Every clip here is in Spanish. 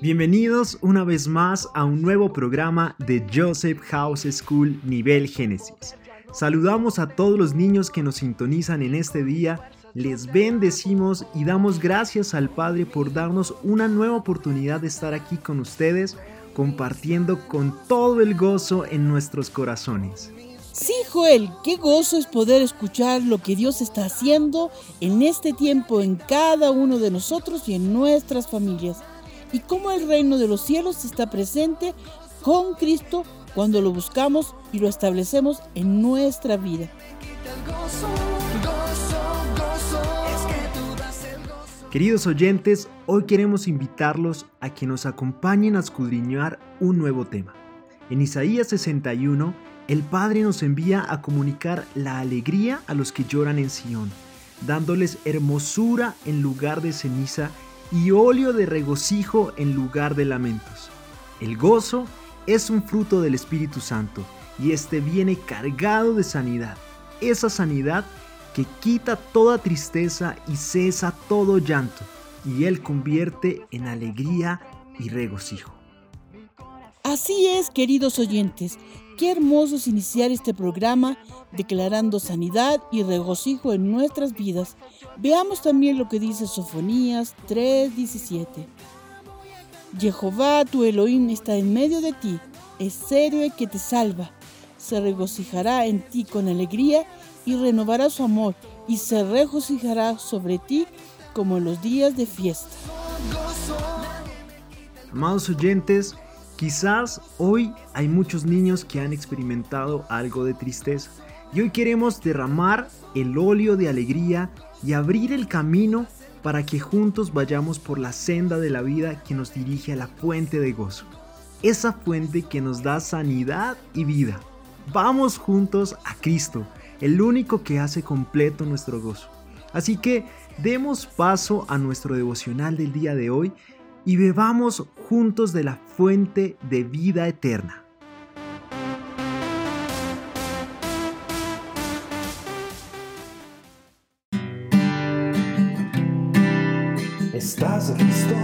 Bienvenidos una vez más a un nuevo programa de Joseph House School Nivel Génesis. Saludamos a todos los niños que nos sintonizan en este día, les bendecimos y damos gracias al Padre por darnos una nueva oportunidad de estar aquí con ustedes, compartiendo con todo el gozo en nuestros corazones. Sí, Joel, qué gozo es poder escuchar lo que Dios está haciendo en este tiempo en cada uno de nosotros y en nuestras familias y cómo el reino de los cielos está presente con Cristo cuando lo buscamos y lo establecemos en nuestra vida. Queridos oyentes, hoy queremos invitarlos a que nos acompañen a escudriñar un nuevo tema. En Isaías 61, el Padre nos envía a comunicar la alegría a los que lloran en Sión, dándoles hermosura en lugar de ceniza y óleo de regocijo en lugar de lamentos. El gozo es un fruto del Espíritu Santo y este viene cargado de sanidad, esa sanidad que quita toda tristeza y cesa todo llanto, y Él convierte en alegría y regocijo. Así es, queridos oyentes, qué hermoso es iniciar este programa declarando sanidad y regocijo en nuestras vidas Veamos también lo que dice Sofonías 3:17. Jehová tu Elohim está en medio de ti, es héroe que te salva. Se regocijará en ti con alegría y renovará su amor y se regocijará sobre ti como en los días de fiesta. Amados oyentes, quizás hoy hay muchos niños que han experimentado algo de tristeza y hoy queremos derramar el óleo de alegría y abrir el camino para que juntos vayamos por la senda de la vida que nos dirige a la fuente de gozo. Esa fuente que nos da sanidad y vida. Vamos juntos a Cristo, el único que hace completo nuestro gozo. Así que demos paso a nuestro devocional del día de hoy y bebamos juntos de la fuente de vida eterna. ¿Estás listo?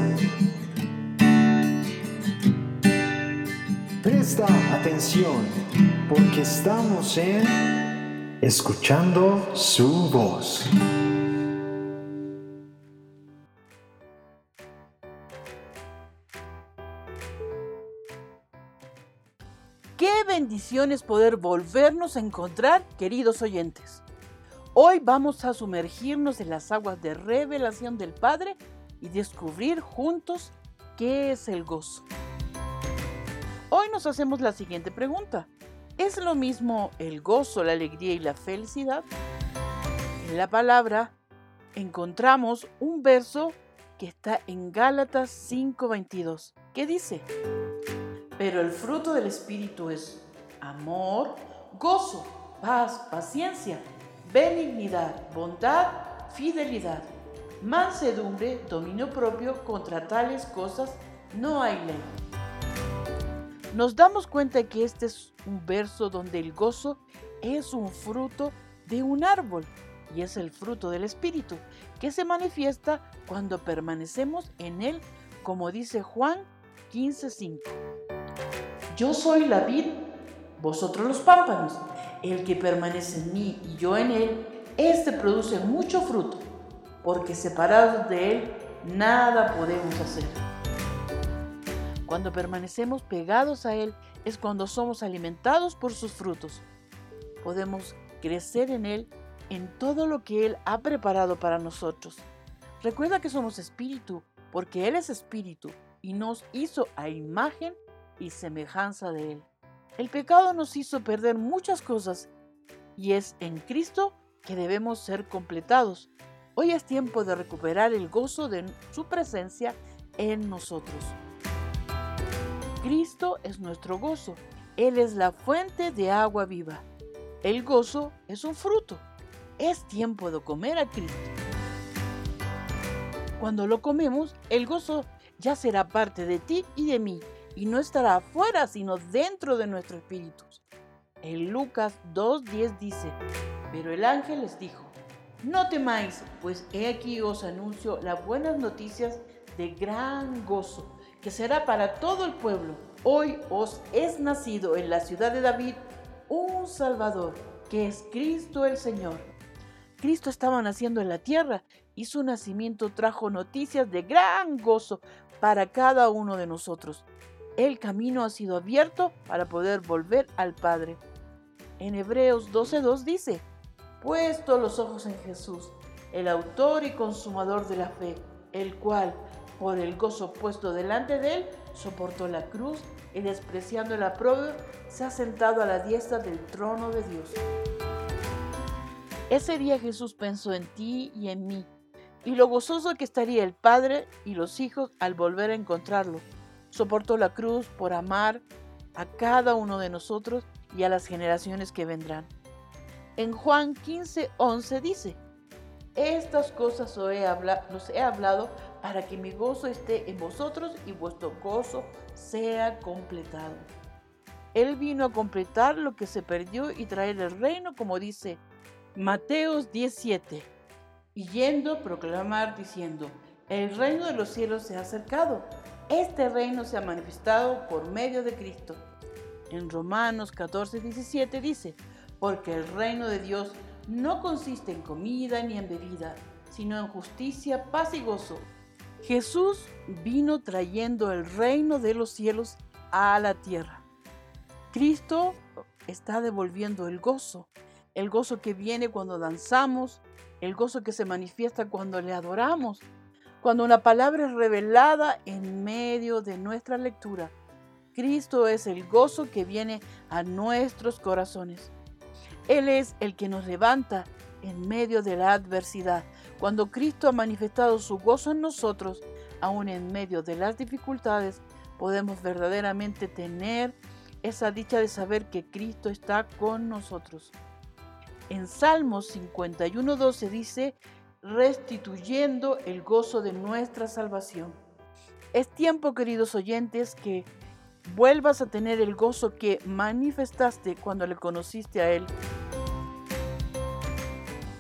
Presta atención porque estamos en escuchando su voz. Qué bendición es poder volvernos a encontrar, queridos oyentes. Hoy vamos a sumergirnos en las aguas de revelación del Padre y descubrir juntos qué es el gozo. Hoy nos hacemos la siguiente pregunta. ¿Es lo mismo el gozo, la alegría y la felicidad? En la palabra encontramos un verso que está en Gálatas 5:22, que dice, pero el fruto del Espíritu es amor, gozo, paz, paciencia, benignidad, bondad, fidelidad mansedumbre, dominio propio, contra tales cosas no hay ley. Nos damos cuenta que este es un verso donde el gozo es un fruto de un árbol y es el fruto del Espíritu que se manifiesta cuando permanecemos en él, como dice Juan 15:5. Yo soy la vid, vosotros los pámpanos. El que permanece en mí y yo en él, éste produce mucho fruto porque separados de Él nada podemos hacer. Cuando permanecemos pegados a Él es cuando somos alimentados por sus frutos. Podemos crecer en Él en todo lo que Él ha preparado para nosotros. Recuerda que somos espíritu, porque Él es espíritu y nos hizo a imagen y semejanza de Él. El pecado nos hizo perder muchas cosas y es en Cristo que debemos ser completados. Hoy es tiempo de recuperar el gozo de su presencia en nosotros. Cristo es nuestro gozo. Él es la fuente de agua viva. El gozo es un fruto. Es tiempo de comer a Cristo. Cuando lo comemos, el gozo ya será parte de ti y de mí, y no estará afuera, sino dentro de nuestro espíritu. En Lucas 2.10 dice, pero el ángel les dijo, no temáis, pues he aquí os anuncio las buenas noticias de gran gozo, que será para todo el pueblo. Hoy os es nacido en la ciudad de David un Salvador, que es Cristo el Señor. Cristo estaba naciendo en la tierra y su nacimiento trajo noticias de gran gozo para cada uno de nosotros. El camino ha sido abierto para poder volver al Padre. En Hebreos 12.2 dice, puesto los ojos en Jesús, el autor y consumador de la fe, el cual, por el gozo puesto delante de él, soportó la cruz y despreciando la prueba, se ha sentado a la diestra del trono de Dios. Ese día Jesús pensó en ti y en mí, y lo gozoso que estaría el Padre y los hijos al volver a encontrarlo. Soportó la cruz por amar a cada uno de nosotros y a las generaciones que vendrán. En Juan 15, 11 dice, estas cosas os he, los he hablado para que mi gozo esté en vosotros y vuestro gozo sea completado. Él vino a completar lo que se perdió y traer el reino, como dice Mateos 17, y yendo proclamar diciendo, el reino de los cielos se ha acercado, este reino se ha manifestado por medio de Cristo. En Romanos 14, 17 dice, porque el reino de Dios no consiste en comida ni en bebida, sino en justicia, paz y gozo. Jesús vino trayendo el reino de los cielos a la tierra. Cristo está devolviendo el gozo, el gozo que viene cuando danzamos, el gozo que se manifiesta cuando le adoramos, cuando una palabra es revelada en medio de nuestra lectura. Cristo es el gozo que viene a nuestros corazones. Él es el que nos levanta en medio de la adversidad. Cuando Cristo ha manifestado su gozo en nosotros, aún en medio de las dificultades, podemos verdaderamente tener esa dicha de saber que Cristo está con nosotros. En Salmos 51.12 dice, restituyendo el gozo de nuestra salvación. Es tiempo, queridos oyentes, que vuelvas a tener el gozo que manifestaste cuando le conociste a Él.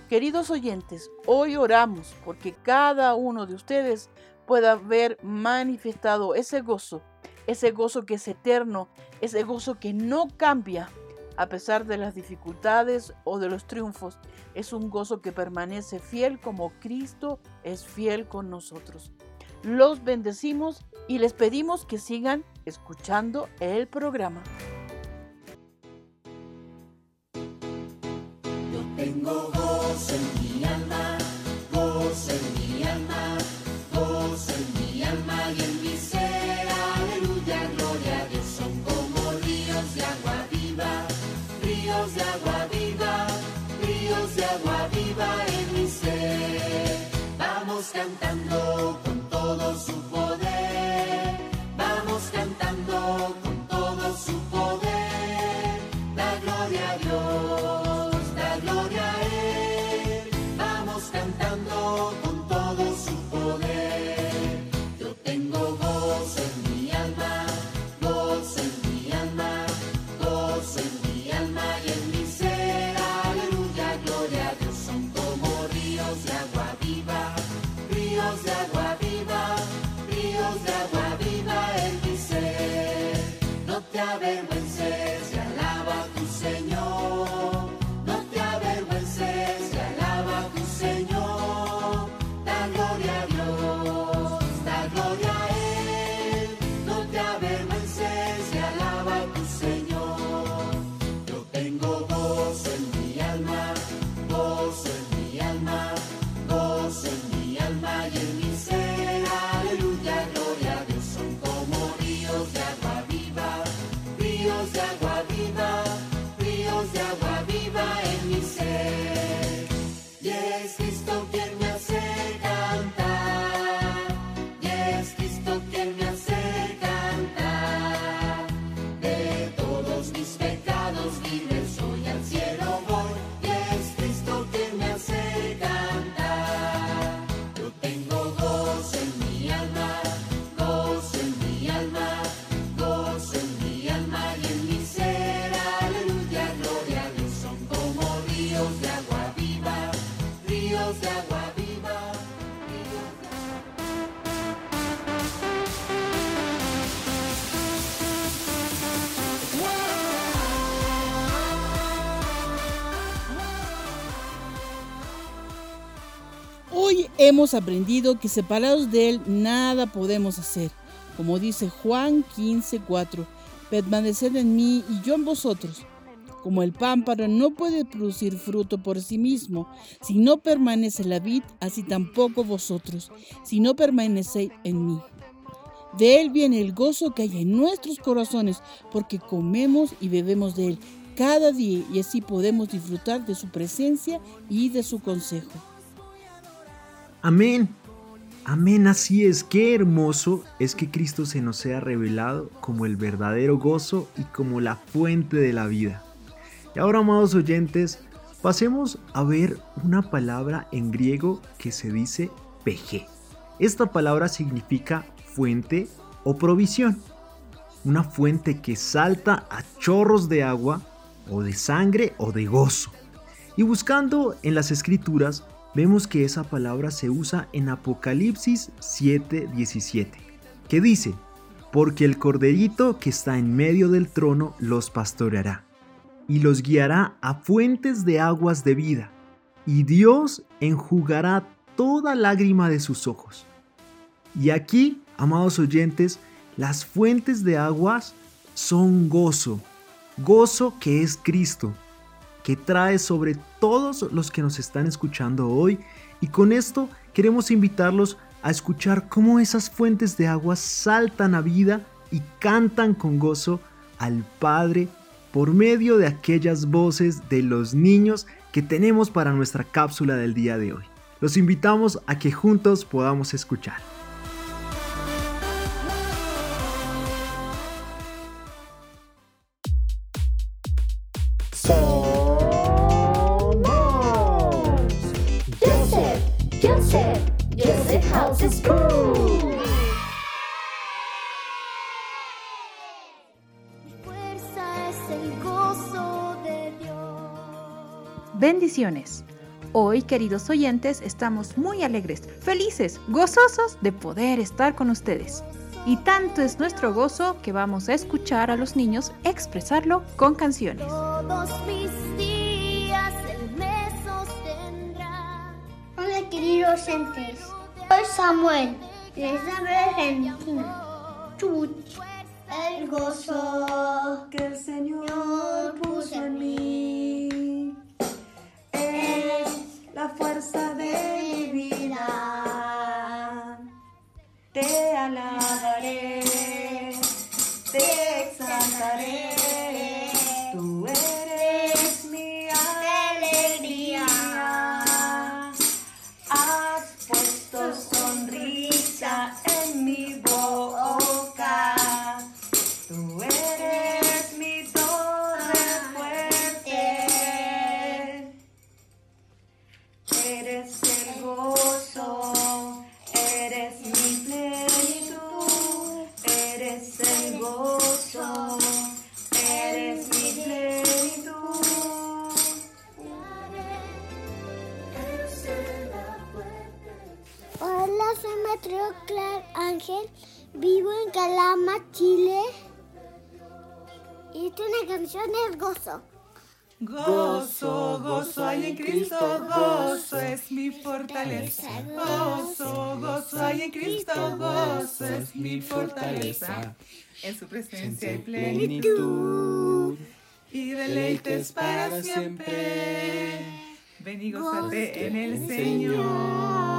Queridos oyentes, hoy oramos porque cada uno de ustedes pueda ver manifestado ese gozo, ese gozo que es eterno, ese gozo que no cambia a pesar de las dificultades o de los triunfos. Es un gozo que permanece fiel como Cristo es fiel con nosotros. Los bendecimos y les pedimos que sigan escuchando el programa. Yo tengo gozo en mi alma, gozo en mi Hemos aprendido que separados de Él nada podemos hacer. Como dice Juan 15:4, permaneced en mí y yo en vosotros. Como el pámpano no puede producir fruto por sí mismo, si no permanece la vid, así tampoco vosotros, si no permanecéis en mí. De Él viene el gozo que hay en nuestros corazones, porque comemos y bebemos de Él cada día y así podemos disfrutar de su presencia y de su consejo. Amén. Amén, así es. Qué hermoso es que Cristo se nos sea revelado como el verdadero gozo y como la fuente de la vida. Y ahora, amados oyentes, pasemos a ver una palabra en griego que se dice peje. Esta palabra significa fuente o provisión. Una fuente que salta a chorros de agua o de sangre o de gozo. Y buscando en las escrituras, vemos que esa palabra se usa en Apocalipsis 7:17, que dice, porque el corderito que está en medio del trono los pastoreará y los guiará a fuentes de aguas de vida, y Dios enjugará toda lágrima de sus ojos. Y aquí, amados oyentes, las fuentes de aguas son gozo, gozo que es Cristo, que trae sobre todos los que nos están escuchando hoy. Y con esto queremos invitarlos a escuchar cómo esas fuentes de agua saltan a vida y cantan con gozo al Padre por medio de aquellas voces de los niños que tenemos para nuestra cápsula del día de hoy. Los invitamos a que juntos podamos escuchar. Bendiciones. Hoy, queridos oyentes, estamos muy alegres, felices, gozosos de poder estar con ustedes. Y tanto es nuestro gozo que vamos a escuchar a los niños expresarlo con canciones. Todos mis días Él me sostendrá. Hola queridos oyentes, soy Samuel, les hablo de Argentina. Chuch, el gozo que el Señor puso en mí es la fuerza de mi vida. Te alabaré, te exaltaré. Soy Mateo Clark Ángel, vivo en Calama, Chile. Y esta una canción es Gozo. Gozo, gozo hay en Cristo, gozo es mi fortaleza. Gozo, gozo hay en Cristo, gozo es mi fortaleza. En su presencia hay plenitud y deleites para siempre. Ven y gózate en el Señor.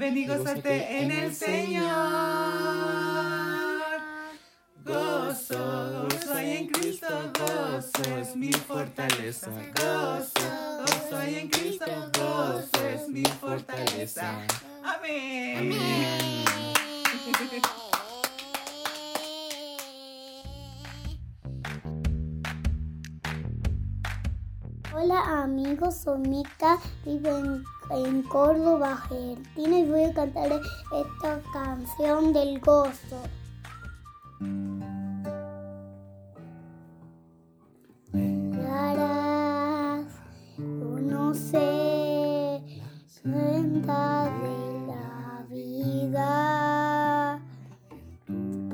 Ven y gózate en el Señor. Gozo, gozo hay en Cristo, gozo es mi fortaleza. Gozo, gozo hay en Cristo, gozo es mi fortaleza. Amén. Hola amigos, soy Mica, vivo en, en Córdoba, Argentina y voy a cantar esta canción del gozo. Darás, cuenta de la vida, tu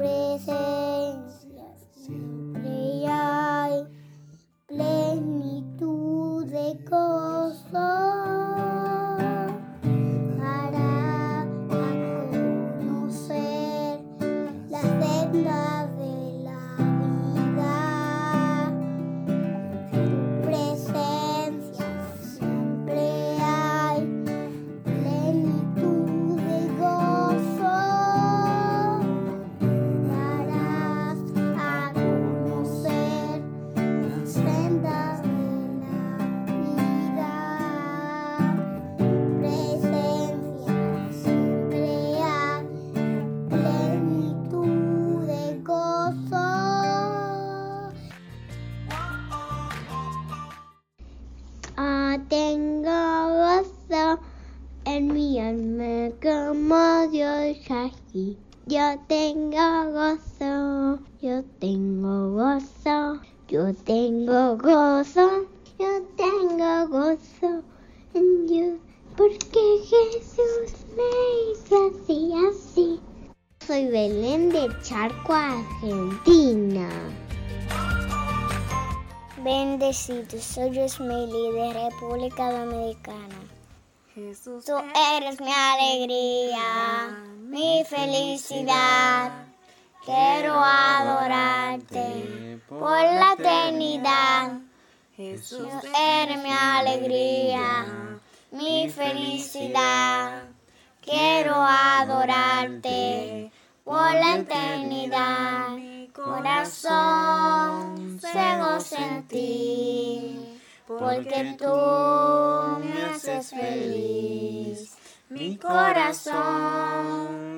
Bendecido, soy Ismaili de República Dominicana. Jesús, Tú eres mi alegría, mi felicidad. Quiero adorarte por la eternidad. Jesús, Tú eres mi alegría, mi felicidad. Quiero adorarte por la eternidad. Mi corazón se goza en ti, porque tú me haces feliz. Mi corazón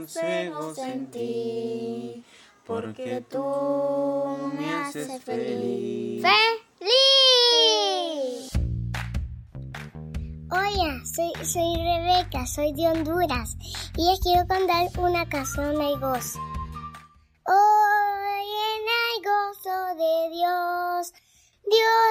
se goza en ti, porque tú me haces feliz. ¡Feliz! Hola, soy, soy Rebeca, soy de Honduras y les quiero contar una canción de gozo. Hoy Dios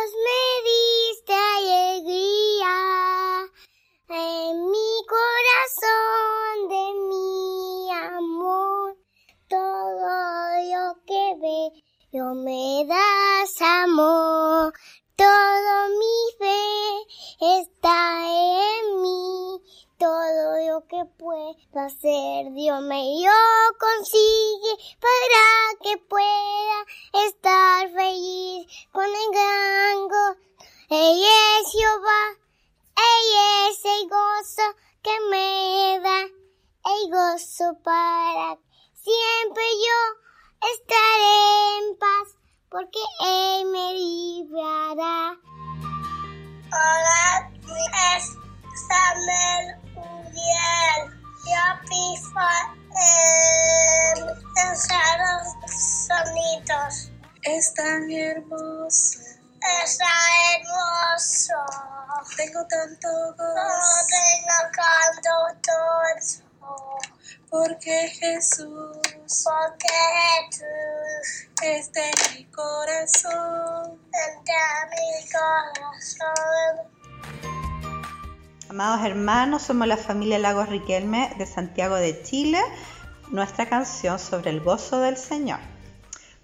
somos la familia Lagos Riquelme de Santiago de Chile. Nuestra canción sobre el gozo del Señor.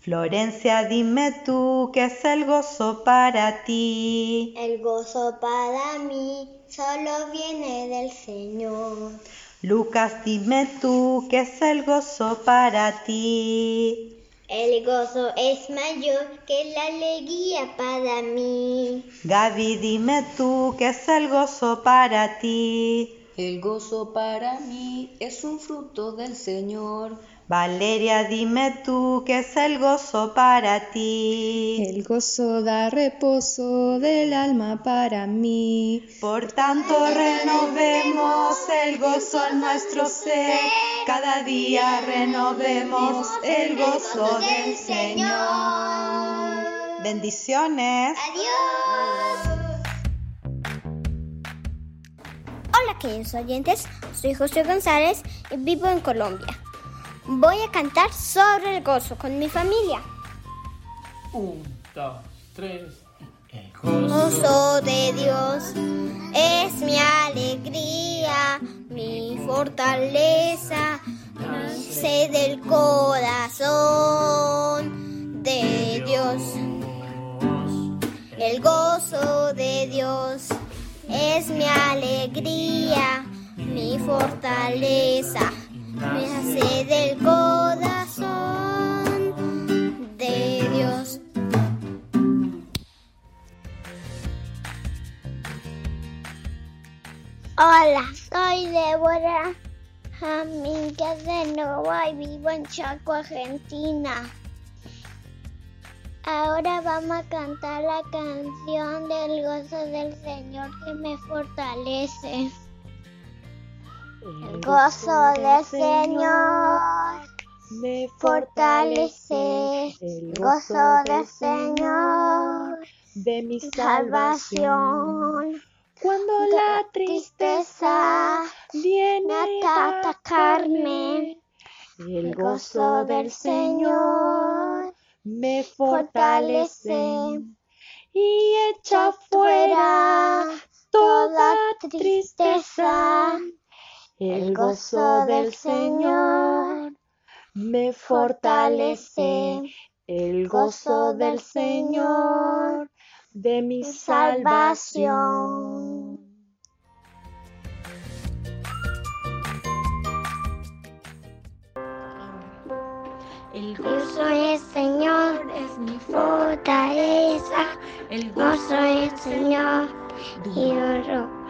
Florencia, dime tú qué es el gozo para ti. El gozo para mí solo viene del Señor. Lucas, dime tú qué es el gozo para ti. El gozo es mayor que la alegría para mí. Gaby, dime tú qué es el gozo para ti. El gozo para mí es un fruto del Señor. Valeria, dime tú qué es el gozo para ti. El gozo da reposo del alma para mí. Por tanto renovemos el gozo en nuestro ser, cada día renovemos el gozo del Señor. Bendiciones. Adiós. Hola queridos oyentes, soy José González y vivo en Colombia. Voy a cantar sobre el gozo con mi familia. Un, dos, tres. El gozo de Dios es mi alegría, mi fortaleza, nace del corazón de Dios. El gozo de Dios es mi alegría, mi fortaleza, me hace del corazón de Dios. Hola, soy Débora, amiga de Nova y vivo en Chaco, Argentina. Ahora vamos a cantar la canción del gozo del Señor que me fortalece. El gozo del Señor me fortalece. El gozo del Señor de mi salvación. Cuando la tristeza viene a atacarme, El gozo del Señor me fortalece y echa fuera toda tristeza. El gozo del Señor me fortalece. El gozo del Señor de mi salvación. El gozo del Señor es mi fortaleza. El gozo del Señor y oro.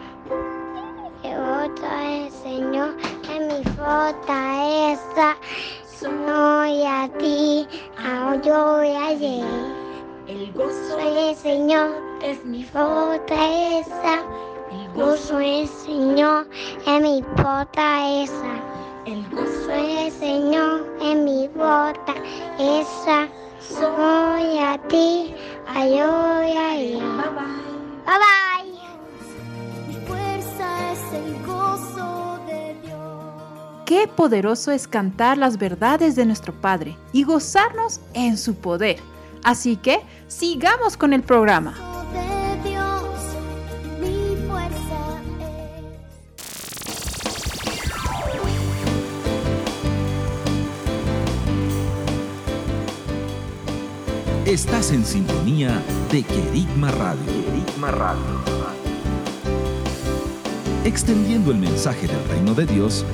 Del Señor es mi fortaleza. Soy a ti, ahora yo voy a llegar. El gozo del Señor es mi fortaleza. El gozo del Señor es mi fortaleza. El gozo del Señor es mi fortaleza. Soy a ti, yo voy a ir. Bye bye. Mi Qué poderoso es cantar las verdades de nuestro Padre y gozarnos en su poder. Así que sigamos con el programa. De Dios, mi fuerza Estás en sintonía de Querigma Radio. Extendiendo el mensaje del reino de Dios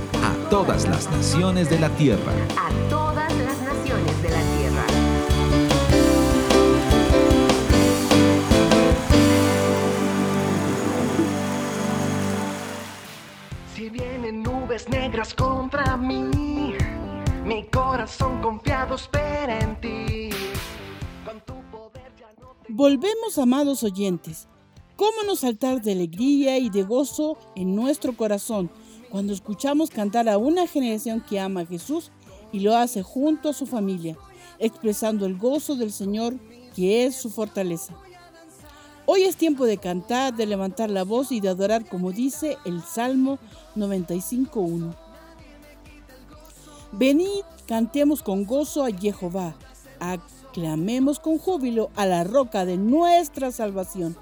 todas las naciones de la tierra. A todas las naciones de la tierra. Si vienen nubes negras contra mí, mi corazón confiado espera en ti. Volvemos, amados oyentes. ¿Cómo no saltar de alegría y de gozo en nuestro corazón cuando escuchamos cantar a una generación que ama a Jesús y lo hace junto a su familia, expresando el gozo del Señor que es su fortaleza? Hoy es tiempo de cantar, de levantar la voz y de adorar como dice el Salmo 95.1. Venid, cantemos con gozo a Jehová, aclamemos con júbilo a la roca de nuestra salvación.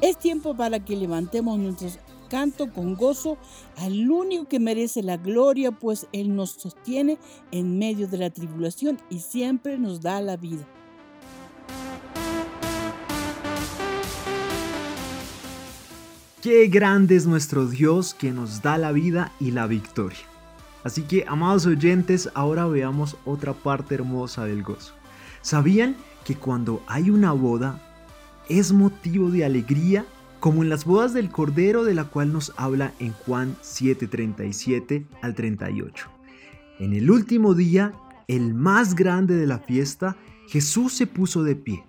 Es tiempo para que levantemos nuestro canto con gozo al único que merece la gloria, pues Él nos sostiene en medio de la tribulación y siempre nos da la vida. Qué grande es nuestro Dios que nos da la vida y la victoria. Así que, amados oyentes, ahora veamos otra parte hermosa del gozo. ¿Sabían que cuando hay una boda es motivo de alegría? Como en las bodas del Cordero de la cual nos habla en Juan 7:37 al 38. En el último día, el más grande de la fiesta, Jesús se puso de pie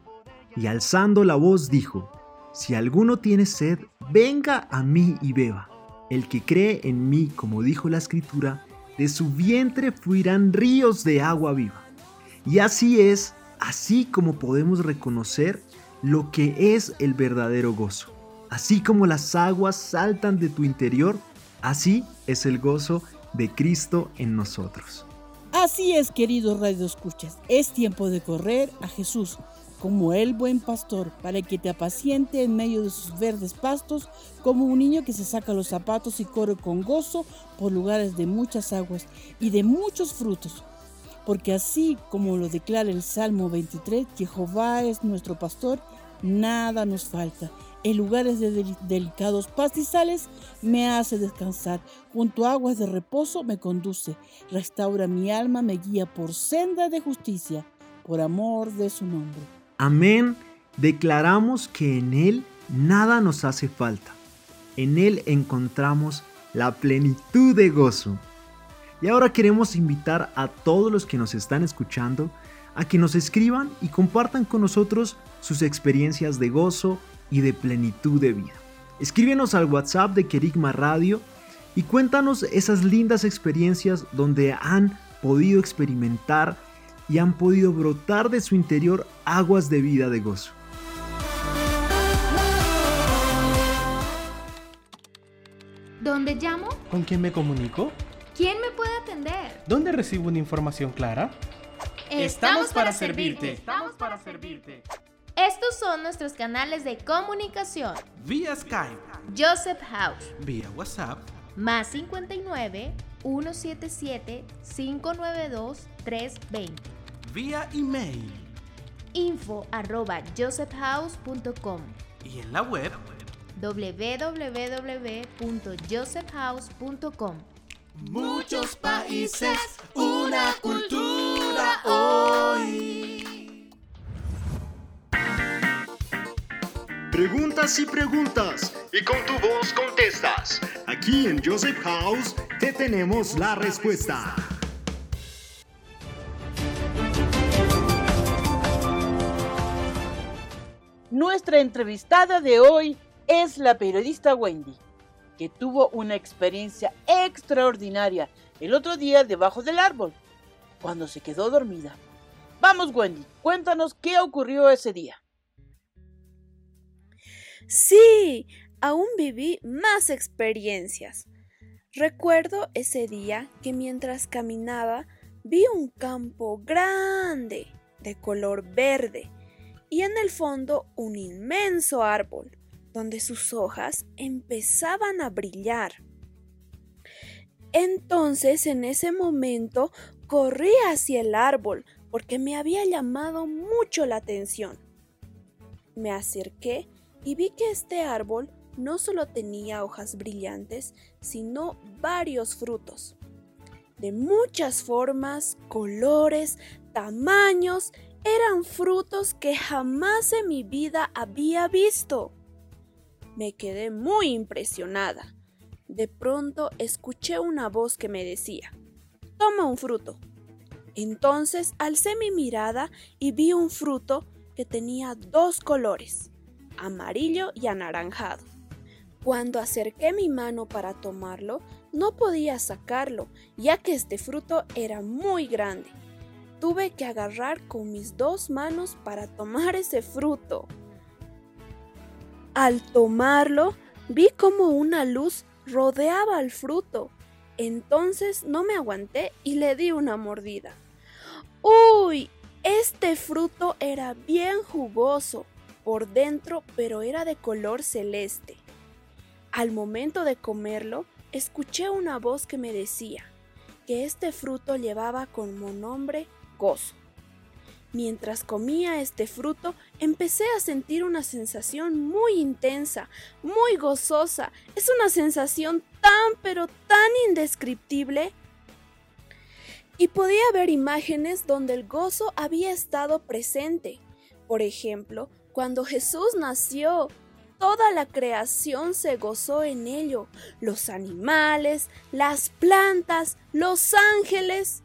y alzando la voz dijo, si alguno tiene sed, venga a mí y beba. El que cree en mí, como dijo la escritura, de su vientre fluirán ríos de agua viva. Y así es, así como podemos reconocer lo que es el verdadero gozo. Así como las aguas saltan de tu interior, así es el gozo de Cristo en nosotros. Así es, queridos radioescuchas, es tiempo de correr a Jesús como el buen pastor, para que te apaciente en medio de sus verdes pastos, como un niño que se saca los zapatos y corre con gozo por lugares de muchas aguas y de muchos frutos. Porque así como lo declara el Salmo 23, Jehová es nuestro pastor, nada nos falta. En lugares de del- delicados pastizales me hace descansar, junto a aguas de reposo me conduce, restaura mi alma, me guía por senda de justicia, por amor de su nombre. Amén. Declaramos que en Él nada nos hace falta. En Él encontramos la plenitud de gozo. Y ahora queremos invitar a todos los que nos están escuchando a que nos escriban y compartan con nosotros sus experiencias de gozo y de plenitud de vida. Escríbenos al WhatsApp de Kerigma Radio y cuéntanos esas lindas experiencias donde han podido experimentar y han podido brotar de su interior aguas de vida de gozo. ¿Dónde llamo? ¿Con quién me comunico? ¿Quién me puede atender? ¿Dónde recibo una información clara? Estamos para servirte. Estamos para servirte. Estos son nuestros canales de comunicación. Vía Skype, Joseph House, vía WhatsApp, más 59 177 592 320. vía email Info arroba josephhouse.com y en la web www.josephhouse.com. Muchos países, una cultura hoy. Preguntas y preguntas. Y con tu voz contestas. Aquí en Joseph House te tenemos la respuesta. Nuestra entrevistada de hoy es la periodista Wendy, que tuvo una experiencia extraordinaria el otro día debajo del árbol, cuando se quedó dormida. Vamos Wendy, cuéntanos qué ocurrió ese día. Sí, aún viví más experiencias. Recuerdo ese día que mientras caminaba vi un campo grande de color verde y en el fondo un inmenso árbol donde sus hojas empezaban a brillar. Entonces en ese momento corrí hacia el árbol porque me había llamado mucho la atención. Me acerqué y vi que este árbol no solo tenía hojas brillantes, sino varios frutos. De muchas formas, colores, tamaños, eran frutos que jamás en mi vida había visto. Me quedé muy impresionada. De pronto escuché una voz que me decía, toma un fruto. Entonces alcé mi mirada y vi un fruto que tenía dos colores, amarillo y anaranjado. Cuando acerqué mi mano para tomarlo, no podía sacarlo, ya que este fruto era muy grande. Tuve que agarrar con mis dos manos para tomar ese fruto. Al tomarlo, vi como una luz rodeaba al fruto. Entonces no me aguanté y le di una mordida. ¡Uy! Este fruto era bien jugoso por dentro, pero era de color celeste. Al momento de comerlo, escuché una voz que me decía que este fruto llevaba como nombre gozo. Mientras comía este fruto, empecé a sentir una sensación muy intensa, muy gozosa. Es una sensación tan pero tan indescriptible. Y podía ver imágenes donde el gozo había estado presente. Por ejemplo, cuando Jesús nació, toda la creación se gozó en ello. Los animales, las plantas, los ángeles.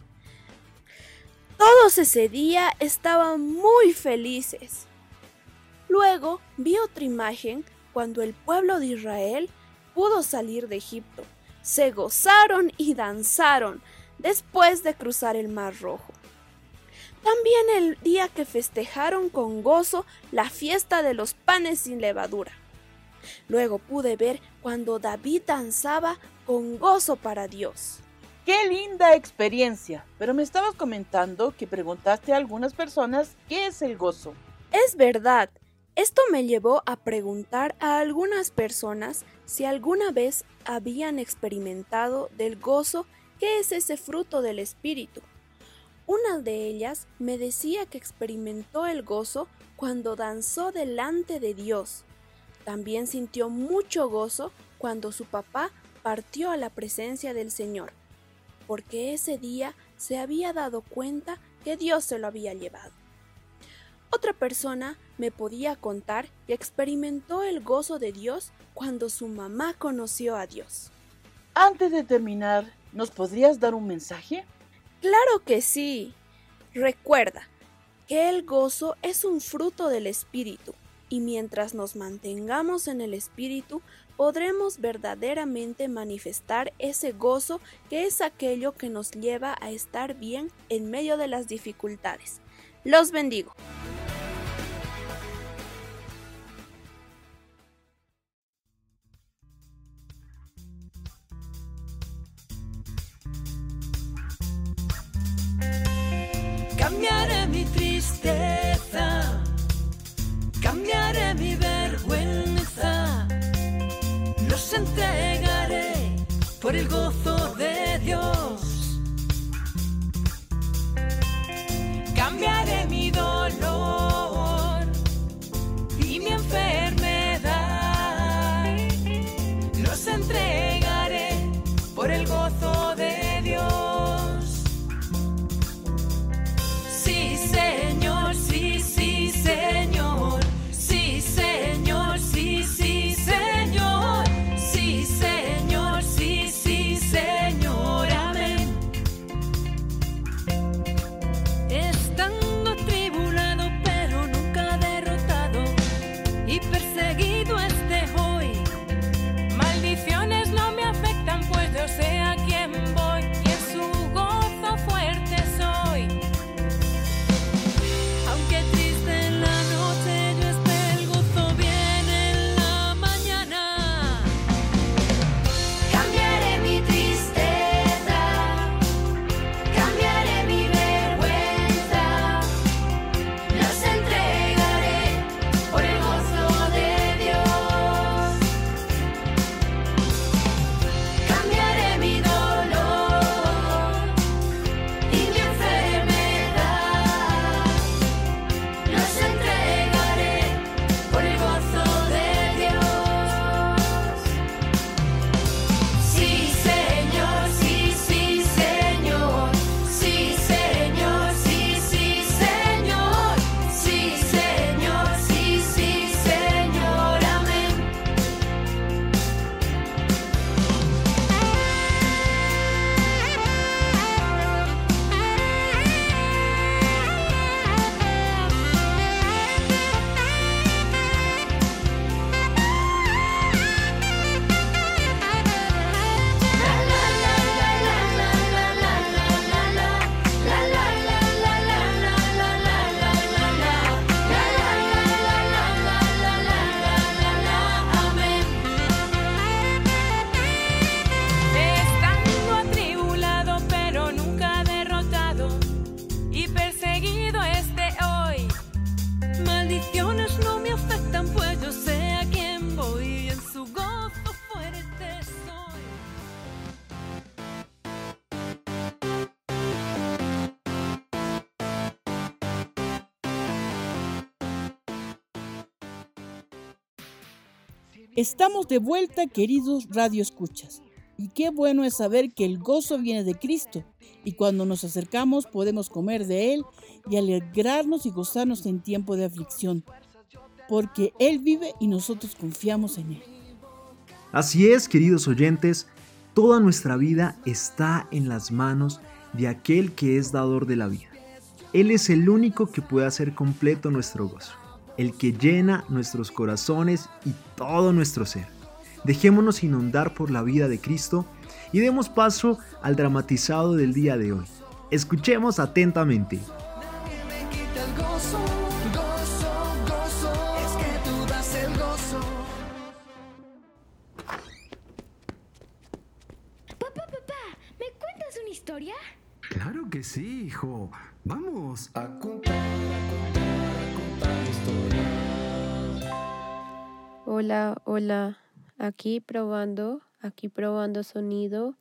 Todos ese día estaban muy felices. Luego vi otra imagen cuando el pueblo de Israel pudo salir de Egipto. Se gozaron y danzaron después de cruzar el Mar Rojo. También el día que festejaron con gozo la fiesta de los panes sin levadura. Luego pude ver cuando David danzaba con gozo para Dios. ¡Qué linda experiencia! Pero me estabas comentando que preguntaste a algunas personas qué es el gozo. Es verdad. Esto me llevó a preguntar a algunas personas si alguna vez habían experimentado del gozo que es ese fruto del Espíritu. Una de ellas me decía que experimentó el gozo cuando danzó delante de Dios. También sintió mucho gozo cuando su papá partió a la presencia del Señor, porque ese día se había dado cuenta que Dios se lo había llevado. Otra persona me podía contar que experimentó el gozo de Dios cuando su mamá conoció a Dios. Antes de terminar, ¿nos podrías dar un mensaje? Claro que sí. Recuerda que el gozo es un fruto del Espíritu y mientras nos mantengamos en el Espíritu podremos verdaderamente manifestar ese gozo que es aquello que nos lleva a estar bien en medio de las dificultades. Los bendigo. Cambiaré mi tristeza, cambiaré mi vergüenza, los entregaré por el gozo Estamos de vuelta, queridos radioescuchas. Y qué bueno es saber que el gozo viene de Cristo. Y cuando nos acercamos podemos comer de Él y alegrarnos y gozarnos en tiempo de aflicción. Porque Él vive y nosotros confiamos en Él. Así es, queridos oyentes, toda nuestra vida está en las manos de aquel que es dador de la vida. Él es el único que puede hacer completo nuestro gozo, el que llena nuestros corazones y todo nuestro ser. Dejémonos inundar por la vida de Cristo y demos paso al dramatizado del día de hoy. Escuchemos atentamente. quita el gozo, gozo, gozo, es que tú das el gozo. Papá, papá, ¿me cuentas una historia? Claro que sí, hijo. Vamos a contar, a contar. Hola, hola. Aquí probando, aquí probando sonido.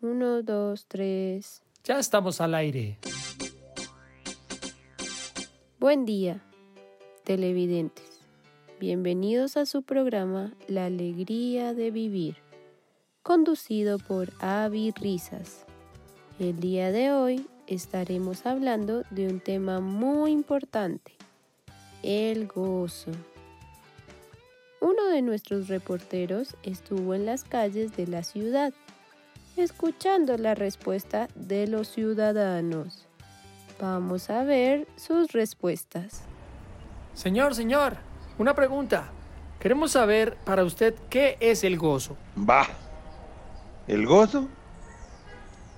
Uno, dos, tres. Ya estamos al aire. Buen día, televidentes. Bienvenidos a su programa La Alegría de Vivir, conducido por Avi Risas. El día de hoy estaremos hablando de un tema muy importante, el gozo. Uno de nuestros reporteros estuvo en las calles de la ciudad, escuchando la respuesta de los ciudadanos. Vamos a ver sus respuestas. Señor, señor, una pregunta. Queremos saber para usted qué es el gozo. Va. ¿El gozo?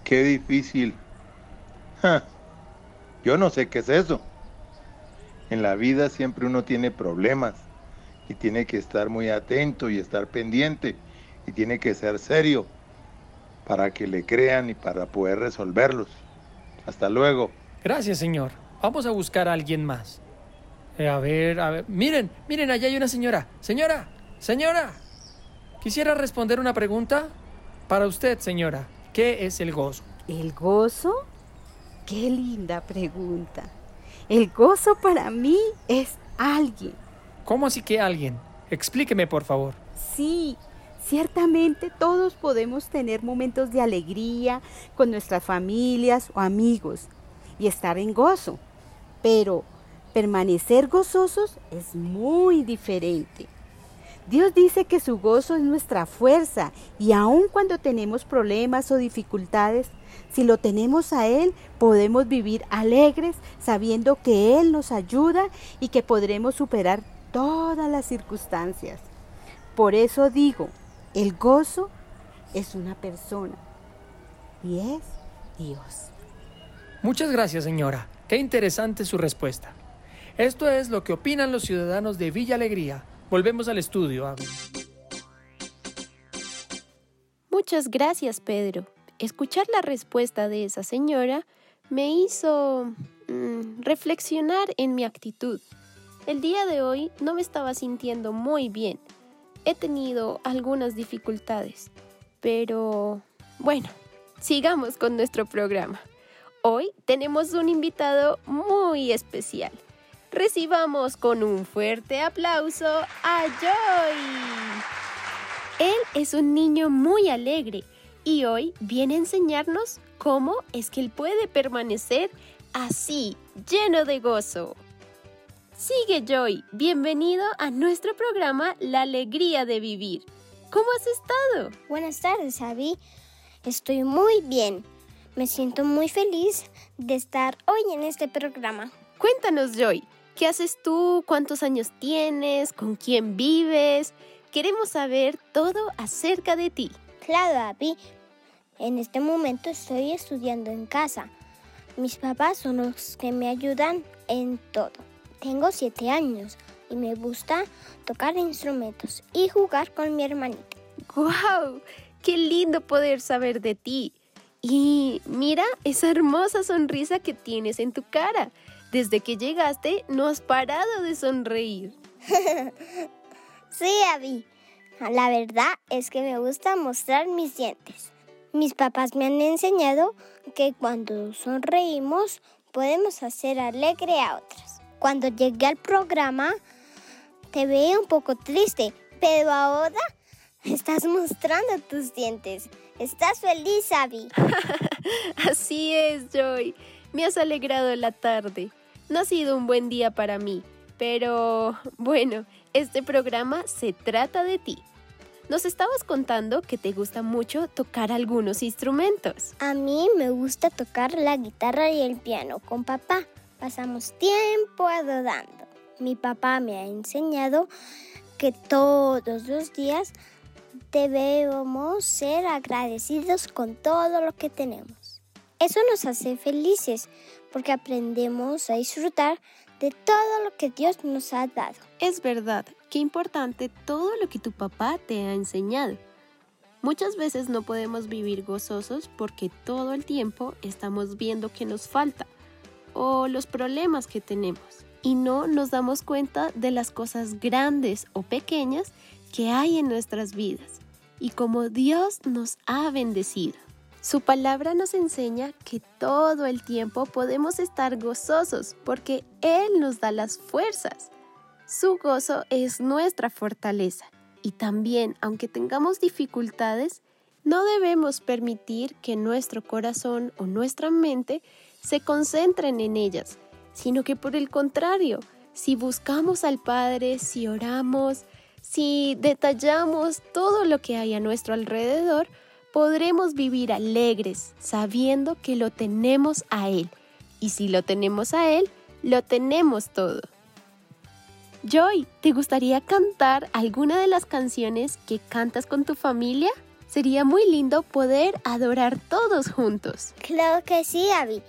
Qué difícil. Ja, Yo no sé qué es eso. En la vida siempre uno tiene problemas y tiene que estar muy atento y estar pendiente y tiene que ser serio para que le crean y para poder resolverlos. Hasta luego. Gracias, señor. Vamos a buscar a alguien más. Eh, a ver, a ver. Miren, miren, allá hay una señora. Señora, señora. Quisiera responder una pregunta. Para usted, señora, ¿qué es el gozo? ¿El gozo? Qué linda pregunta. El gozo para mí es alguien. ¿Cómo así que alguien? Explíqueme, por favor. Sí, ciertamente todos podemos tener momentos de alegría con nuestras familias o amigos y estar en gozo. Pero permanecer gozosos es muy diferente. Dios dice que su gozo es nuestra fuerza y aun cuando tenemos problemas o dificultades, si lo tenemos a Él, podemos vivir alegres sabiendo que Él nos ayuda y que podremos superar todas las circunstancias. Por eso digo, el gozo es una persona y es Dios. Muchas gracias, señora. Qué interesante su respuesta. Esto es lo que opinan los ciudadanos de Villa Alegría. Volvemos al estudio, Abby. Muchas gracias, Pedro. Escuchar la respuesta de esa señora me hizo mm, reflexionar en mi actitud. El día de hoy no me estaba sintiendo muy bien. He tenido algunas dificultades, pero bueno, sigamos con nuestro programa. Hoy tenemos un invitado muy especial. Recibamos con un fuerte aplauso a Joy. Él es un niño muy alegre y hoy viene a enseñarnos cómo es que él puede permanecer así, lleno de gozo. Sigue Joy, bienvenido a nuestro programa La Alegría de Vivir. ¿Cómo has estado? Buenas tardes, Abby. Estoy muy bien. Me siento muy feliz de estar hoy en este programa. Cuéntanos, Joy, ¿qué haces tú? ¿Cuántos años tienes? ¿Con quién vives? Queremos saber todo acerca de ti. Claro, Abby. En este momento estoy estudiando en casa. Mis papás son los que me ayudan en todo. Tengo siete años y me gusta tocar instrumentos y jugar con mi hermanita. ¡Guau! ¡Qué lindo poder saber de ti! Y mira esa hermosa sonrisa que tienes en tu cara. Desde que llegaste no has parado de sonreír. sí, Abby. La verdad es que me gusta mostrar mis dientes. Mis papás me han enseñado que cuando sonreímos podemos hacer alegre a otras. Cuando llegué al programa te veía un poco triste, pero ahora estás mostrando tus dientes. ¿Estás feliz, Abby? Así es, Joy. Me has alegrado la tarde. No ha sido un buen día para mí, pero bueno, este programa se trata de ti. Nos estabas contando que te gusta mucho tocar algunos instrumentos. A mí me gusta tocar la guitarra y el piano con papá. Pasamos tiempo adorando. Mi papá me ha enseñado que todos los días debemos ser agradecidos con todo lo que tenemos. Eso nos hace felices porque aprendemos a disfrutar de todo lo que Dios nos ha dado. Es verdad, qué importante todo lo que tu papá te ha enseñado. Muchas veces no podemos vivir gozosos porque todo el tiempo estamos viendo que nos falta o los problemas que tenemos y no nos damos cuenta de las cosas grandes o pequeñas que hay en nuestras vidas y como Dios nos ha bendecido. Su palabra nos enseña que todo el tiempo podemos estar gozosos porque Él nos da las fuerzas. Su gozo es nuestra fortaleza y también, aunque tengamos dificultades, no debemos permitir que nuestro corazón o nuestra mente se concentren en ellas, sino que por el contrario, si buscamos al Padre, si oramos, si detallamos todo lo que hay a nuestro alrededor, podremos vivir alegres sabiendo que lo tenemos a Él. Y si lo tenemos a Él, lo tenemos todo. Joy, ¿te gustaría cantar alguna de las canciones que cantas con tu familia? Sería muy lindo poder adorar todos juntos. Claro que sí, Abby.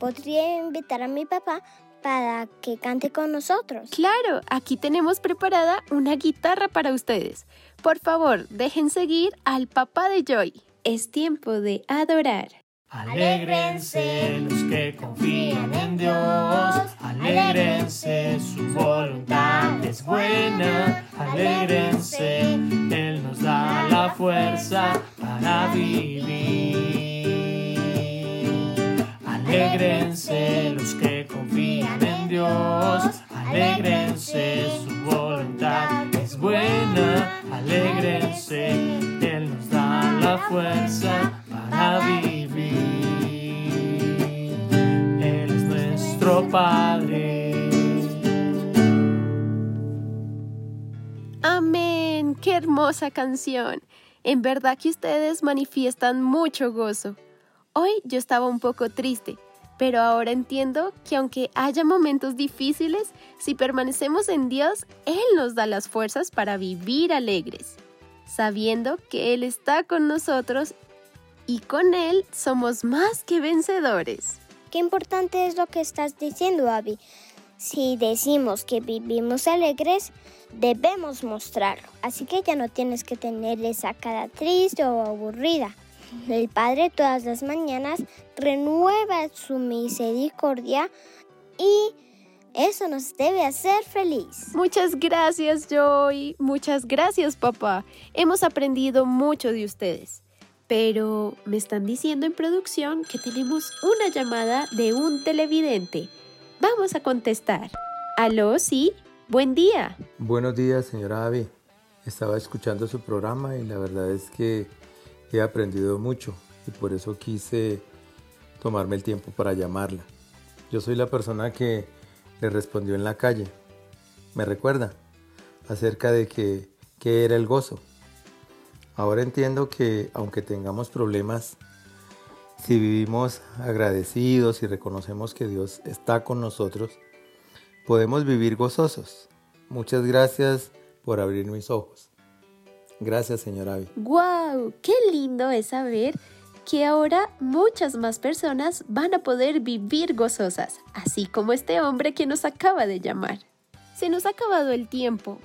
Podría invitar a mi papá para que cante con nosotros. Claro, aquí tenemos preparada una guitarra para ustedes. Por favor, dejen seguir al papá de Joy. Es tiempo de adorar. Alégrense los que confían en Dios, alégrense, su voluntad es buena, alégrense, Él nos da la fuerza para vivir. Alégrense los que confían en Dios, alégrense, su voluntad es buena, alégrense, Él nos da la fuerza para vivir. Amén, qué hermosa canción. En verdad que ustedes manifiestan mucho gozo. Hoy yo estaba un poco triste, pero ahora entiendo que aunque haya momentos difíciles, si permanecemos en Dios, Él nos da las fuerzas para vivir alegres, sabiendo que Él está con nosotros y con Él somos más que vencedores. Qué importante es lo que estás diciendo, Abby. Si decimos que vivimos alegres, debemos mostrarlo. Así que ya no tienes que tener esa cara triste o aburrida. El Padre todas las mañanas renueva su misericordia y eso nos debe hacer feliz. Muchas gracias, Joy. Muchas gracias, papá. Hemos aprendido mucho de ustedes. Pero me están diciendo en producción que tenemos una llamada de un televidente. Vamos a contestar. Aló, sí. Buen día. Buenos días, señora Avi. Estaba escuchando su programa y la verdad es que he aprendido mucho y por eso quise tomarme el tiempo para llamarla. Yo soy la persona que le respondió en la calle. ¿Me recuerda? Acerca de que qué era el gozo. Ahora entiendo que aunque tengamos problemas, si vivimos agradecidos y reconocemos que Dios está con nosotros, podemos vivir gozosos. Muchas gracias por abrir mis ojos. Gracias, señora Avi. ¡Wow! ¡Qué lindo es saber que ahora muchas más personas van a poder vivir gozosas, así como este hombre que nos acaba de llamar. Se nos ha acabado el tiempo,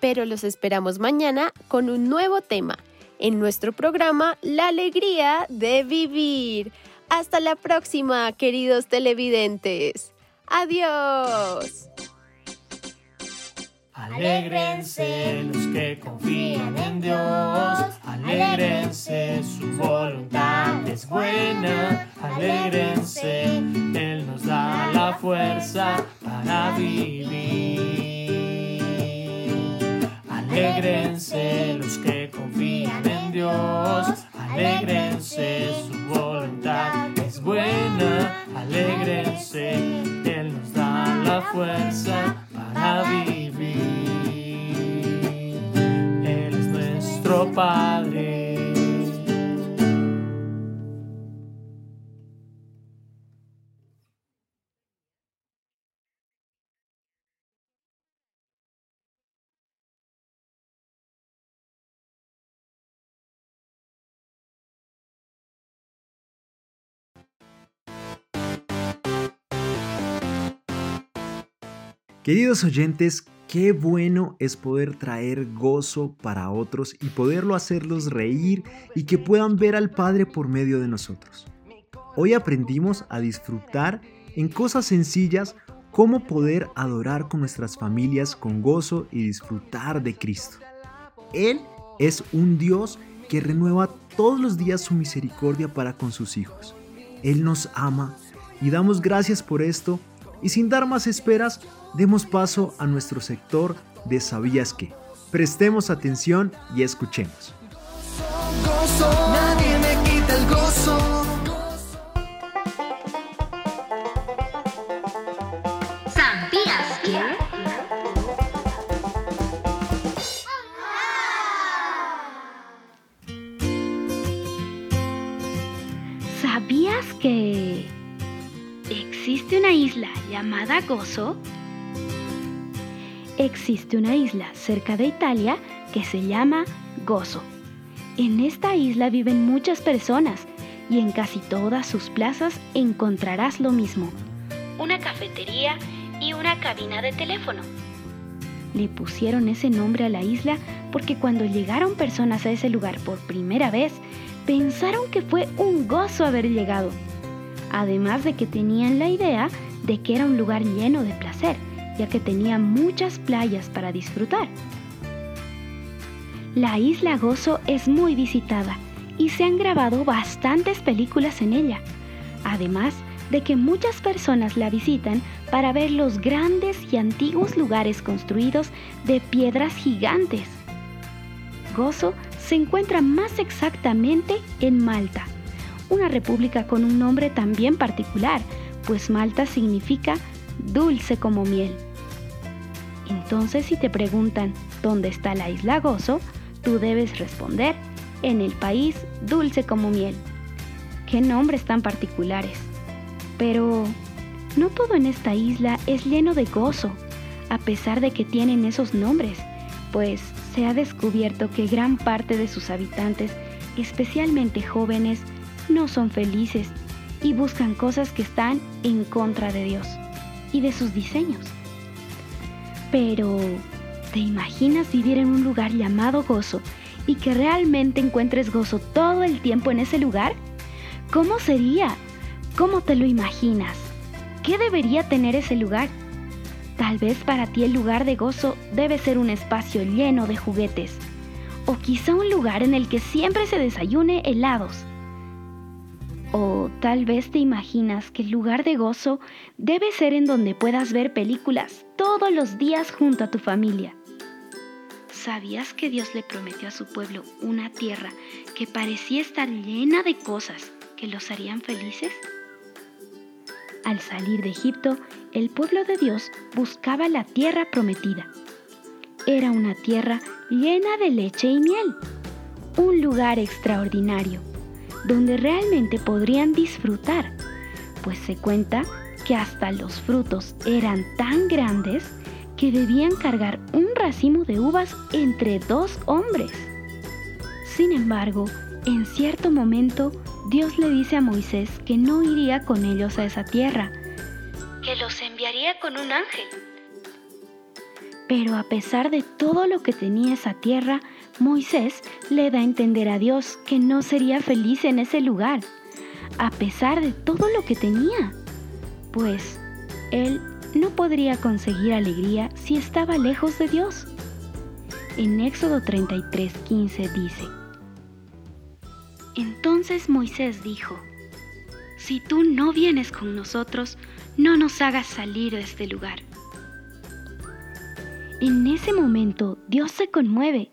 pero los esperamos mañana con un nuevo tema en nuestro programa La Alegría de Vivir. Hasta la próxima, queridos televidentes. Adiós. Alégrense los que confían en Dios, alégrense, su voluntad es buena, alégrense, Él nos da la fuerza para vivir. Alégrense los que confían en Dios, alégrense, su voluntad es buena, alégrense, Él nos da la fuerza para vivir. Él es nuestro Padre. Queridos oyentes, qué bueno es poder traer gozo para otros y poderlo hacerlos reír y que puedan ver al Padre por medio de nosotros. Hoy aprendimos a disfrutar en cosas sencillas cómo poder adorar con nuestras familias con gozo y disfrutar de Cristo. Él es un Dios que renueva todos los días su misericordia para con sus hijos. Él nos ama y damos gracias por esto y sin dar más esperas, demos paso a nuestro sector de ¿Sabías qué? Prestemos atención y escuchemos. Una isla llamada Gozo? Existe una isla cerca de Italia que se llama Gozo. En esta isla viven muchas personas y en casi todas sus plazas encontrarás lo mismo. Una cafetería y una cabina de teléfono. Le pusieron ese nombre a la isla porque cuando llegaron personas a ese lugar por primera vez, pensaron que fue un gozo haber llegado, además de que tenían la idea de que era un lugar lleno de placer, ya que tenía muchas playas para disfrutar. La isla Gozo es muy visitada y se han grabado bastantes películas en ella, además de que muchas personas la visitan para ver los grandes y antiguos lugares construidos de piedras gigantes. Gozo se encuentra más exactamente en Malta, una república con un nombre también particular, pues Malta significa dulce como miel. Entonces si te preguntan dónde está la isla Gozo, tú debes responder en el país dulce como miel. Qué nombres tan particulares. Pero no todo en esta isla es lleno de gozo, a pesar de que tienen esos nombres, pues se ha descubierto que gran parte de sus habitantes, especialmente jóvenes, no son felices y buscan cosas que están en contra de Dios y de sus diseños. Pero, ¿te imaginas vivir en un lugar llamado gozo y que realmente encuentres gozo todo el tiempo en ese lugar? ¿Cómo sería? ¿Cómo te lo imaginas? ¿Qué debería tener ese lugar? Tal vez para ti el lugar de gozo debe ser un espacio lleno de juguetes, o quizá un lugar en el que siempre se desayune helados. O tal vez te imaginas que el lugar de gozo debe ser en donde puedas ver películas todos los días junto a tu familia. ¿Sabías que Dios le prometió a su pueblo una tierra que parecía estar llena de cosas que los harían felices? Al salir de Egipto, el pueblo de Dios buscaba la tierra prometida. Era una tierra llena de leche y miel, un lugar extraordinario, donde realmente podrían disfrutar, pues se cuenta que hasta los frutos eran tan grandes que debían cargar un racimo de uvas entre dos hombres. Sin embargo, en cierto momento, Dios le dice a Moisés que no iría con ellos a esa tierra, que los enviaría con un ángel. Pero a pesar de todo lo que tenía esa tierra, Moisés le da a entender a Dios que no sería feliz en ese lugar, a pesar de todo lo que tenía, pues él no podría conseguir alegría si estaba lejos de Dios. En Éxodo 33:15 dice, Entonces Moisés dijo, Si tú no vienes con nosotros, no nos hagas salir de este lugar. En ese momento Dios se conmueve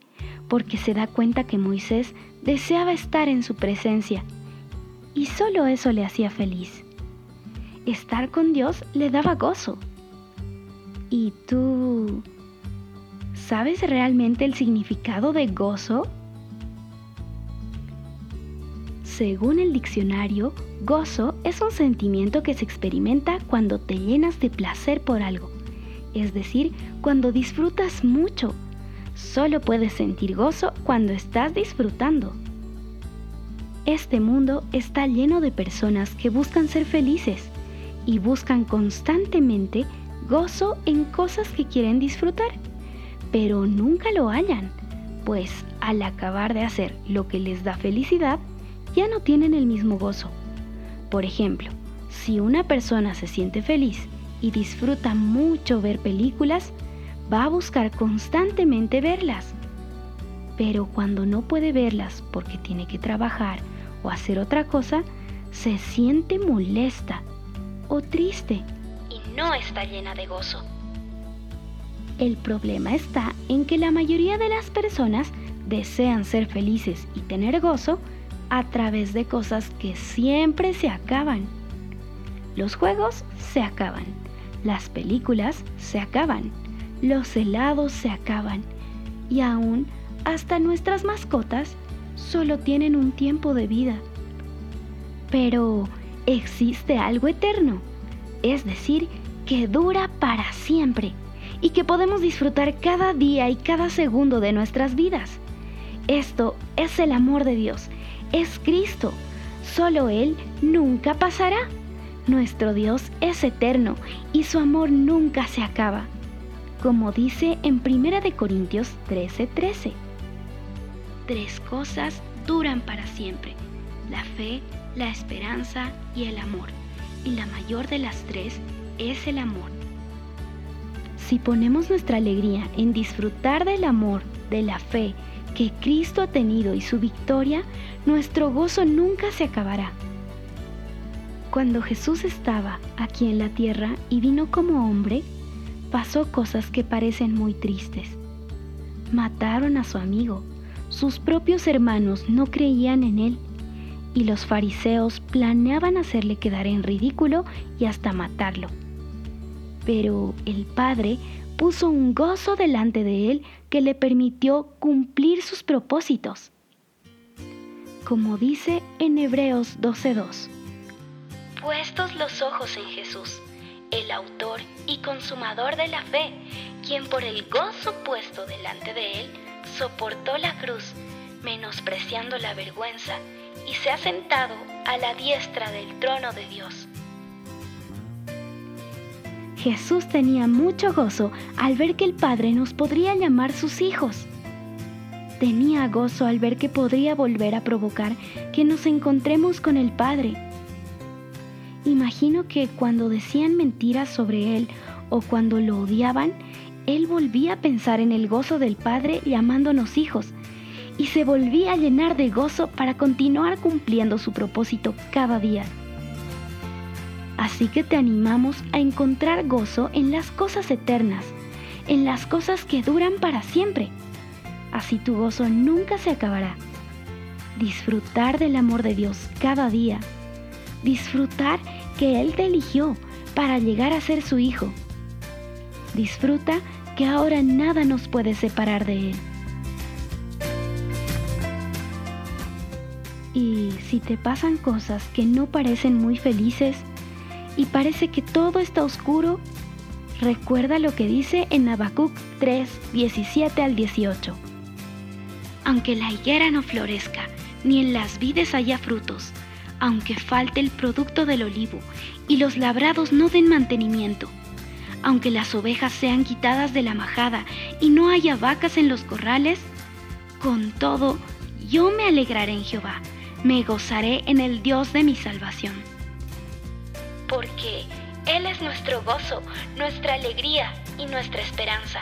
porque se da cuenta que Moisés deseaba estar en su presencia y solo eso le hacía feliz. Estar con Dios le daba gozo. ¿Y tú sabes realmente el significado de gozo? Según el diccionario, gozo es un sentimiento que se experimenta cuando te llenas de placer por algo, es decir, cuando disfrutas mucho. Solo puedes sentir gozo cuando estás disfrutando. Este mundo está lleno de personas que buscan ser felices y buscan constantemente gozo en cosas que quieren disfrutar, pero nunca lo hallan, pues al acabar de hacer lo que les da felicidad, ya no tienen el mismo gozo. Por ejemplo, si una persona se siente feliz y disfruta mucho ver películas, va a buscar constantemente verlas. Pero cuando no puede verlas porque tiene que trabajar o hacer otra cosa, se siente molesta o triste y no está llena de gozo. El problema está en que la mayoría de las personas desean ser felices y tener gozo a través de cosas que siempre se acaban. Los juegos se acaban, las películas se acaban, los helados se acaban y aún hasta nuestras mascotas solo tienen un tiempo de vida. Pero existe algo eterno, es decir, que dura para siempre y que podemos disfrutar cada día y cada segundo de nuestras vidas. Esto es el amor de Dios, es Cristo, solo Él nunca pasará. Nuestro Dios es eterno y su amor nunca se acaba, como dice en 1 Corintios 13:13. Tres cosas duran para siempre, la fe, la esperanza y el amor. Y la mayor de las tres es el amor. Si ponemos nuestra alegría en disfrutar del amor, de la fe que Cristo ha tenido y su victoria, nuestro gozo nunca se acabará. Cuando Jesús estaba aquí en la tierra y vino como hombre, pasó cosas que parecen muy tristes. Mataron a su amigo, sus propios hermanos no creían en él y los fariseos planeaban hacerle quedar en ridículo y hasta matarlo. Pero el Padre puso un gozo delante de él que le permitió cumplir sus propósitos. Como dice en Hebreos 12.2. Puestos los ojos en Jesús, el autor y consumador de la fe, quien por el gozo puesto delante de él soportó la cruz, menospreciando la vergüenza, y se ha sentado a la diestra del trono de Dios. Jesús tenía mucho gozo al ver que el Padre nos podría llamar sus hijos. Tenía gozo al ver que podría volver a provocar que nos encontremos con el Padre. Imagino que cuando decían mentiras sobre Él o cuando lo odiaban, Él volvía a pensar en el gozo del Padre llamándonos hijos y se volvía a llenar de gozo para continuar cumpliendo su propósito cada día. Así que te animamos a encontrar gozo en las cosas eternas, en las cosas que duran para siempre. Así tu gozo nunca se acabará. Disfrutar del amor de Dios cada día. Disfrutar que Él te eligió para llegar a ser su hijo. Disfruta que ahora nada nos puede separar de Él. Y si te pasan cosas que no parecen muy felices, y parece que todo está oscuro, recuerda lo que dice en Habacuc 3, 17 al 18. Aunque la higuera no florezca, ni en las vides haya frutos, aunque falte el producto del olivo y los labrados no den mantenimiento, aunque las ovejas sean quitadas de la majada y no haya vacas en los corrales, con todo yo me alegraré en Jehová, me gozaré en el Dios de mi salvación porque Él es nuestro gozo, nuestra alegría y nuestra esperanza.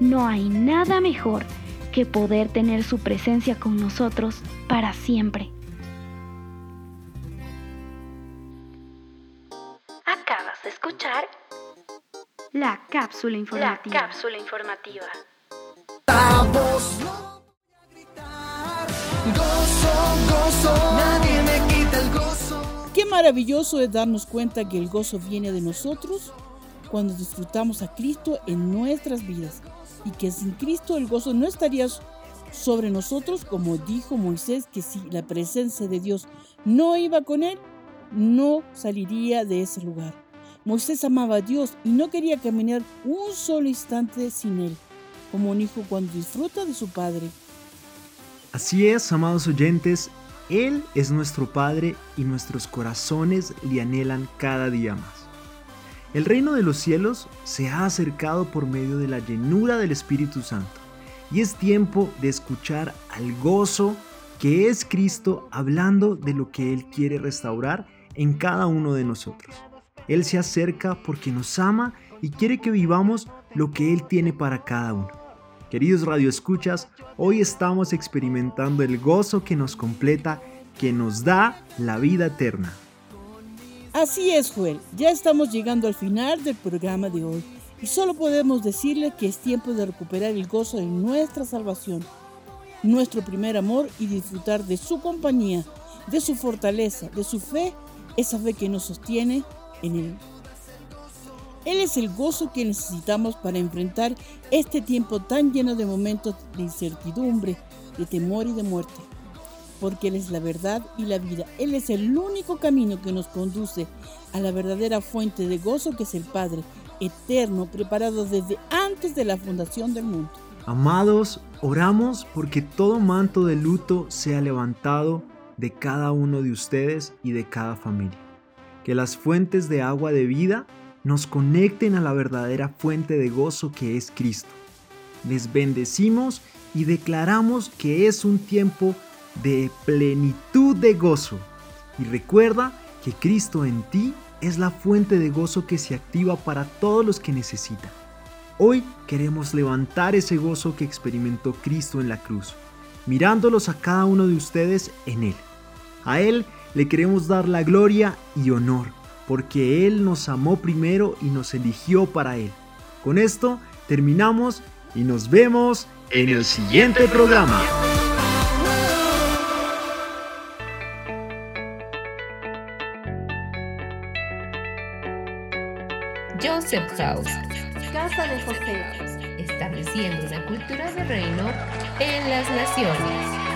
No hay nada mejor que poder tener su presencia con nosotros para siempre. De escuchar la cápsula informativa. La cápsula informativa. Gozo, gozo, nadie me quita el gozo. Qué maravilloso es darnos cuenta que el gozo viene de nosotros cuando disfrutamos a Cristo en nuestras vidas y que sin Cristo el gozo no estaría sobre nosotros, como dijo Moisés, que si la presencia de Dios no iba con él, no saliría de ese lugar. Moisés amaba a Dios y no quería caminar un solo instante sin él, como un hijo cuando disfruta de su padre. Así es, amados oyentes, Él es nuestro Padre y nuestros corazones le anhelan cada día más. El reino de los cielos se ha acercado por medio de la llenura del Espíritu Santo y es tiempo de escuchar al gozo que es Cristo hablando de lo que Él quiere restaurar en cada uno de nosotros. Él se acerca porque nos ama y quiere que vivamos lo que Él tiene para cada uno. Queridos radioescuchas, hoy estamos experimentando el gozo que nos completa, que nos da la vida eterna. Así es, Joel. Ya estamos llegando al final del programa de hoy y solo podemos decirle que es tiempo de recuperar el gozo de nuestra salvación, nuestro primer amor y disfrutar de su compañía, de su fortaleza, de su fe, esa fe que nos sostiene Él es el gozo que necesitamos para enfrentar este tiempo tan lleno de momentos de incertidumbre, de temor y de muerte. Porque Él es la verdad y la vida. Él es el único camino que nos conduce a la verdadera fuente de gozo que es el Padre eterno preparado desde antes de la fundación del mundo. Amados, oramos porque todo manto de luto sea levantado de cada uno de ustedes y de cada familia. Que las fuentes de agua de vida nos conecten a la verdadera fuente de gozo que es Cristo. Les bendecimos y declaramos que es un tiempo de plenitud de gozo. Y recuerda que Cristo en ti es la fuente de gozo que se activa para todos los que necesitan. Hoy queremos levantar ese gozo que experimentó Cristo en la cruz, mirándolos a cada uno de ustedes en Él. A Él le queremos dar la gloria y honor, porque Él nos amó primero y nos eligió para Él. Con esto terminamos y nos vemos en el siguiente programa. Joseph House, Casa de José. estableciendo una cultura de reino en las naciones.